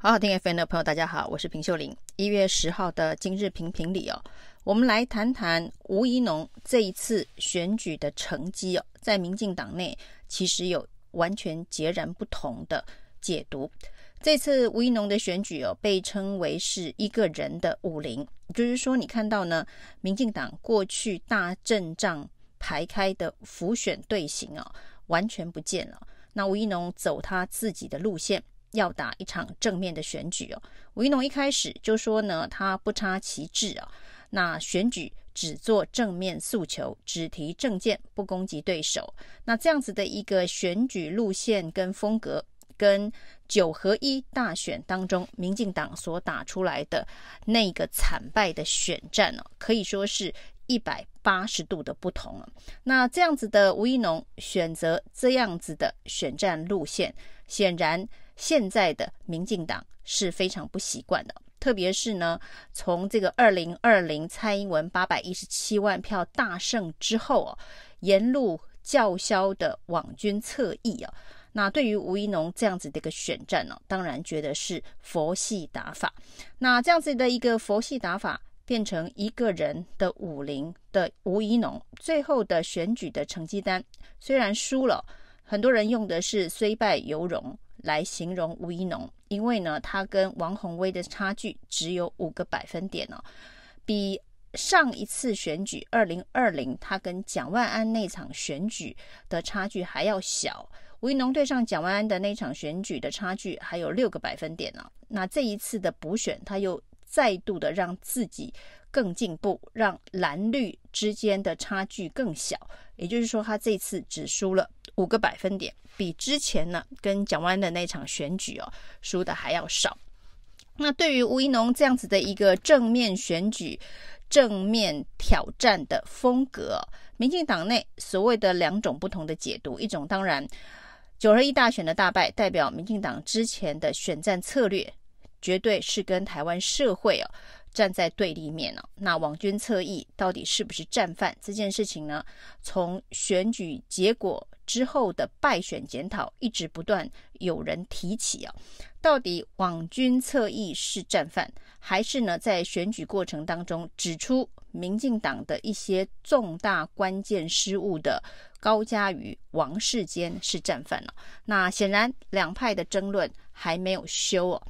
好好听 FM 的朋友，大家好，我是平秀玲。一月十号的今日评评理哦，我们来谈谈吴怡农这一次选举的成绩哦，在民进党内其实有完全截然不同的解读。这次吴怡农的选举哦，被称为是一个人的武林，就是说你看到呢，民进党过去大阵仗排开的浮选队形哦，完全不见了。那吴怡农走他自己的路线。要打一场正面的选举哦，吴怡农一开始就说呢，他不插旗帜啊，那选举只做正面诉求，只提政见，不攻击对手。那这样子的一个选举路线跟风格，跟九合一大选当中民进党所打出来的那个惨败的选战呢，可以说是一百八十度的不同了。那这样子的吴怡农选择这样子的选战路线，显然。现在的民进党是非常不习惯的，特别是呢，从这个二零二零蔡英文八百一十七万票大胜之后啊，沿路叫嚣的网军侧翼啊，那对于吴怡农这样子的一个选战呢，当然觉得是佛系打法。那这样子的一个佛系打法，变成一个人的武林的吴怡农，最后的选举的成绩单虽然输了，很多人用的是虽败犹荣。来形容吴怡农，因为呢，他跟王宏威的差距只有五个百分点哦，比上一次选举二零二零他跟蒋万安那场选举的差距还要小。吴一农对上蒋万安的那场选举的差距还有六个百分点呢。那这一次的补选，他又再度的让自己更进步，让蓝绿之间的差距更小。也就是说，他这次只输了五个百分点。比之前呢，跟蒋万的那场选举哦，输的还要少。那对于吴怡农这样子的一个正面选举、正面挑战的风格，民进党内所谓的两种不同的解读，一种当然九二一大选的大败，代表民进党之前的选战策略绝对是跟台湾社会哦。站在对立面呢、哦？那网军侧翼到底是不是战犯？这件事情呢，从选举结果之后的败选检讨，一直不断有人提起啊。到底网军侧翼是战犯，还是呢，在选举过程当中指出民进党的一些重大关键失误的高嘉瑜、王世坚是战犯呢？那显然两派的争论还没有休哦。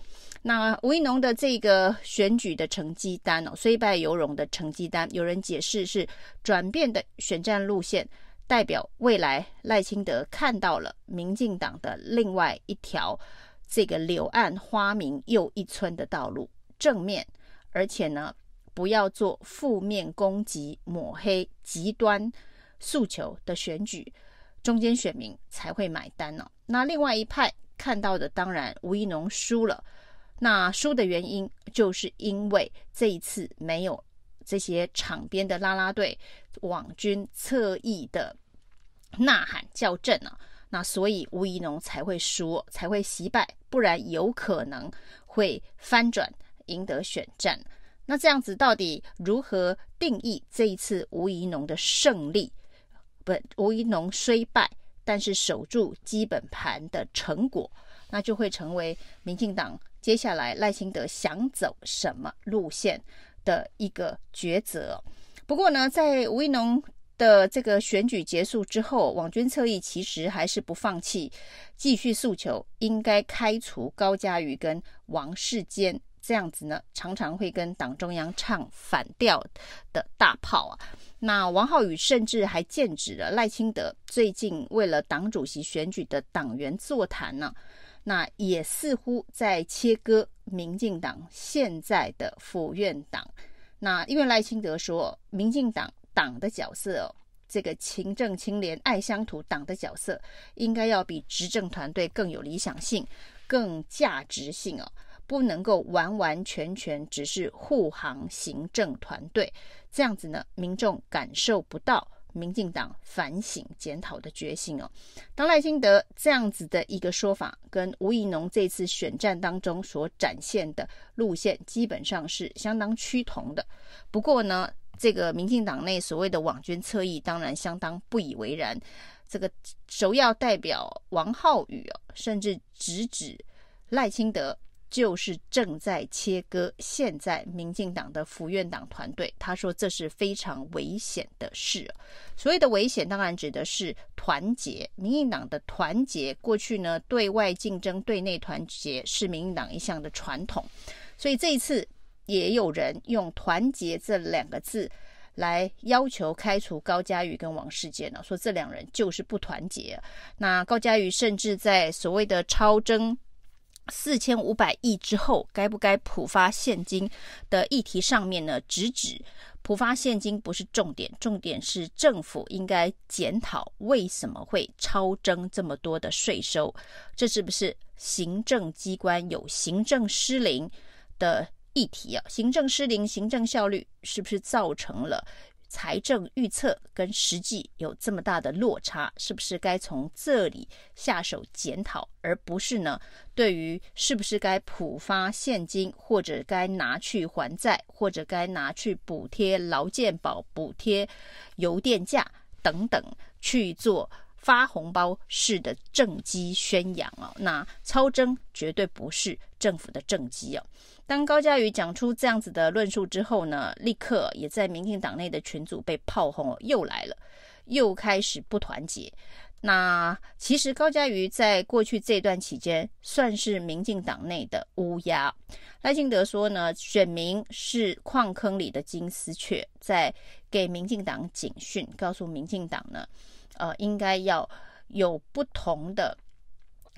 那吴怡农的这个选举的成绩单哦，虽败犹荣的成绩单，有人解释是转变的选战路线，代表未来赖清德看到了民进党的另外一条这个柳暗花明又一村的道路，正面，而且呢，不要做负面攻击、抹黑、极端诉求的选举，中间选民才会买单呢、哦。那另外一派看到的，当然吴怡农输了。那输的原因，就是因为这一次没有这些场边的啦啦队、网军侧翼的呐喊叫阵啊，那所以吴怡农才会输，才会惜败，不然有可能会翻转赢得选战。那这样子到底如何定义这一次吴怡农的胜利？不，吴怡农虽败，但是守住基本盘的成果，那就会成为民进党。接下来赖清德想走什么路线的一个抉择。不过呢，在吴怡农的这个选举结束之后，网军侧翼其实还是不放弃，继续诉求应该开除高嘉瑜跟王世坚，这样子呢，常常会跟党中央唱反调的大炮啊。那王浩宇甚至还剑指了赖清德最近为了党主席选举的党员座谈呢。那也似乎在切割民进党现在的府院党。那因为赖清德说，民进党党的角色哦，这个勤政清廉爱乡土党的角色，应该要比执政团队更有理想性、更价值性哦，不能够完完全全只是护航行政团队，这样子呢，民众感受不到。民进党反省检讨的决心哦，当赖清德这样子的一个说法，跟吴怡农这次选战当中所展现的路线，基本上是相当趋同的。不过呢，这个民进党内所谓的网军侧翼，当然相当不以为然。这个首要代表王浩宇哦，甚至直指赖清德就是正在切割现在民进党的府院党团队。他说这是非常危险的事。所谓的危险，当然指的是团结。民进党的团结，过去呢，对外竞争、对内团结是民进党一向的传统。所以这一次也有人用“团结”这两个字来要求开除高嘉瑜跟王世坚呢，说这两人就是不团结。那高嘉瑜甚至在所谓的超征。四千五百亿之后，该不该普发现金的议题上面呢，直指普发现金不是重点，重点是政府应该检讨为什么会超征这么多的税收，这是不是行政机关有行政失灵的议题啊？行政失灵，行政效率是不是造成了？财政预测跟实际有这么大的落差，是不是该从这里下手检讨，而不是呢？对于是不是该普发现金，或者该拿去还债，或者该拿去补贴劳健保、补贴油电价等等去做发红包式的政绩宣扬哦？那超征绝对不是政府的政绩哦！当高嘉瑜讲出这样子的论述之后呢，立刻也在民进党内的群组被炮轰，又来了，又开始不团结。那其实高嘉瑜在过去这段期间算是民进党内的乌鸦。赖清德说呢，选民是矿坑里的金丝雀，在给民进党警讯，告诉民进党呢，呃，应该要有不同的。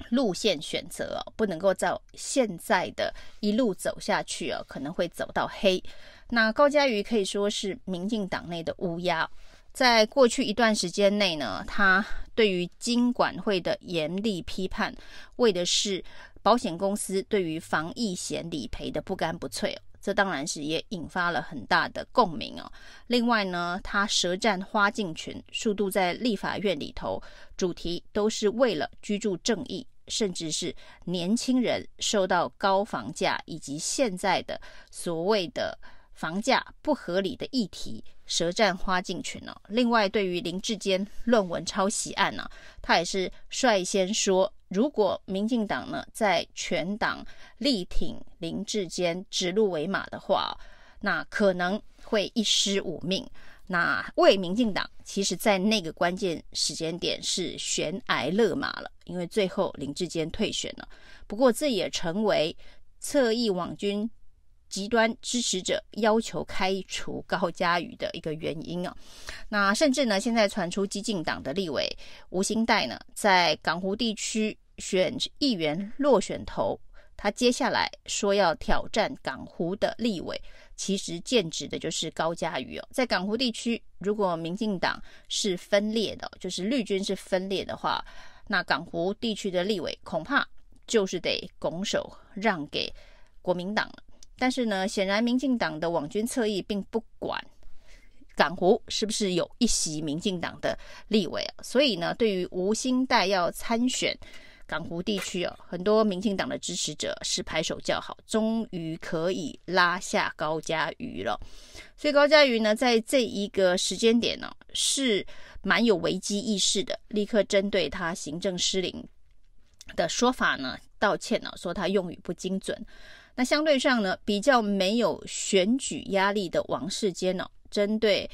路线选择哦，不能够照现在的一路走下去哦，可能会走到黑。那高嘉瑜可以说是民进党内的乌鸦，在过去一段时间内呢，他对于金管会的严厉批判，为的是保险公司对于防疫险理赔的不干不脆。这当然是也引发了很大的共鸣哦。另外呢，他舌战花敬群，速度在立法院里头，主题都是为了居住正义，甚至是年轻人受到高房价以及现在的所谓的房价不合理的议题，舌战花敬群哦。另外，对于林志坚论文抄袭案呢，他也是率先说。如果民进党呢，在全党力挺林志坚指鹿为马的话，那可能会一失五命。那为民进党，其实在那个关键时间点是悬崖勒马了，因为最后林志坚退选了。不过这也成为侧翼网军极端支持者要求开除高嘉瑜的一个原因啊。那甚至呢，现在传出激进党的立委吴兴代呢，在港湖地区。选议员落选头，他接下来说要挑战港湖的立委，其实剑指的就是高嘉瑜哦。在港湖地区，如果民进党是分裂的，就是绿军是分裂的话，那港湖地区的立委恐怕就是得拱手让给国民党了。但是呢，显然民进党的网军侧翼并不管港湖是不是有一席民进党的立委啊，所以呢，对于吴欣岱要参选。港湖地区哦，很多民进党的支持者是拍手叫好，终于可以拉下高嘉瑜了。所以高嘉瑜呢，在这一个时间点呢，是蛮有危机意识的，立刻针对他行政失灵的说法呢道歉了，说他用语不精准。那相对上呢，比较没有选举压力的王世坚呢，针对。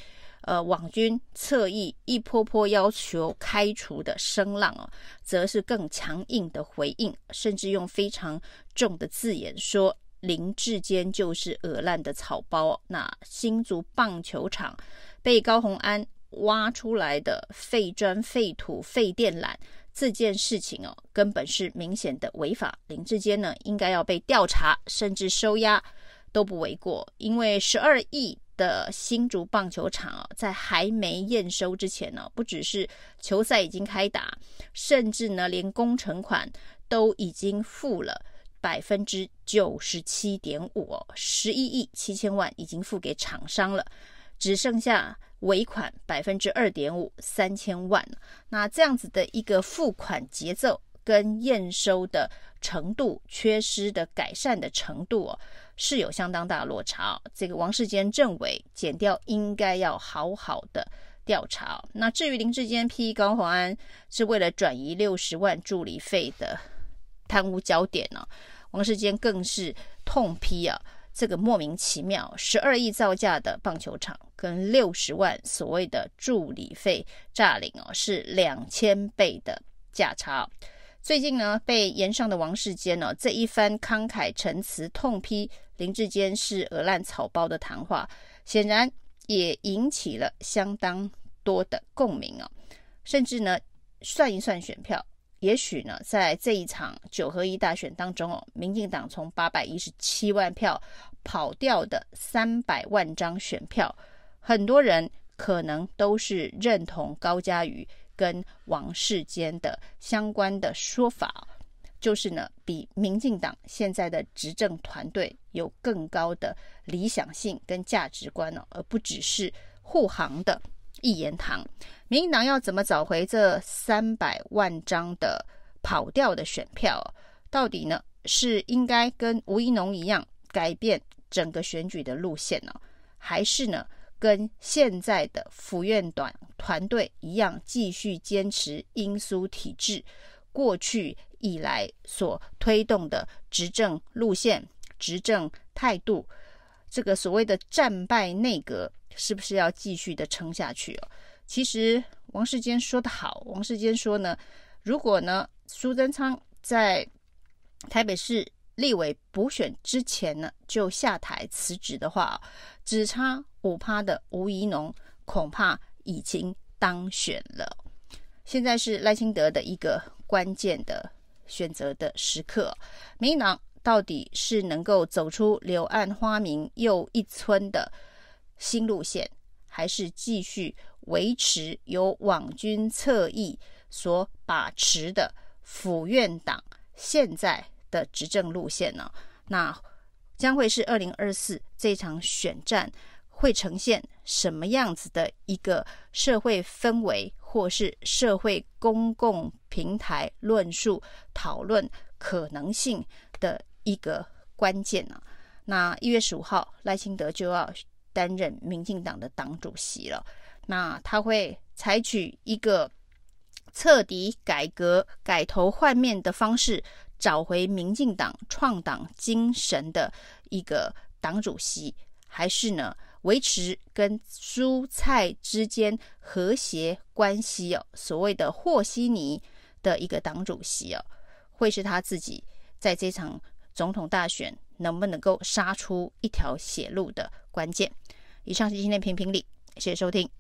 呃，网军侧翼一波波要求开除的声浪哦，则是更强硬的回应，甚至用非常重的字眼说林志坚就是恶烂的草包。那新竹棒球场被高虹安挖出来的废砖、废土、废电缆这件事情哦，根本是明显的违法。林志坚呢，应该要被调查，甚至收押都不为过，因为十二亿。的新竹棒球场哦，在还没验收之前呢，不只是球赛已经开打，甚至呢，连工程款都已经付了百分之九十七点五哦，十一亿七千万已经付给厂商了，只剩下尾款百分之二点五三千万。那这样子的一个付款节奏跟验收的程度、缺失的改善的程度哦。是有相当大的落差。这个王世坚政委减掉应该要好好的调查。那至于林志坚批高虹安是为了转移六十万助理费的贪污焦点呢？王世坚更是痛批啊，这个莫名其妙，十二亿造价的棒球场跟六十万所谓的助理费诈领哦，是两千倍的价差。最近呢，被延上的王世坚呢，这一番慷慨陈词，痛批林志坚是鹅烂草包的谈话，显然也引起了相当多的共鸣哦。甚至呢，算一算选票，也许呢，在这一场九合一大选当中哦，民进党从八百一十七万票跑掉的三百万张选票，很多人可能都是认同高嘉瑜。跟王世坚的相关的说法，就是呢，比民进党现在的执政团队有更高的理想性跟价值观哦，而不只是护航的一言堂。民进党要怎么找回这三百万张的跑掉的选票？到底呢，是应该跟吴怡农一样改变整个选举的路线呢，还是呢？跟现在的府院短团队一样，继续坚持英苏体制，过去以来所推动的执政路线、执政态度，这个所谓的战败内阁，是不是要继续的撑下去哦？其实王世坚说得好，王世坚说呢，如果呢苏贞昌在台北市立委补选之前呢就下台辞职的话，只差。五趴的吴怡农恐怕已经当选了。现在是赖清德的一个关键的选择的时刻，民进党到底是能够走出柳暗花明又一村的新路线，还是继续维持由网军侧翼所把持的府院党现在的执政路线呢？那将会是二零二四这场选战。会呈现什么样子的一个社会氛围，或是社会公共平台论述讨论可能性的一个关键呢？那一月十五号，赖清德就要担任民进党的党主席了。那他会采取一个彻底改革、改头换面的方式，找回民进党创党精神的一个党主席，还是呢？维持跟苏蔡之间和谐关系哦，所谓的和稀泥的一个党主席哦，会是他自己在这场总统大选能不能够杀出一条血路的关键。以上是今天的评评理，谢谢收听。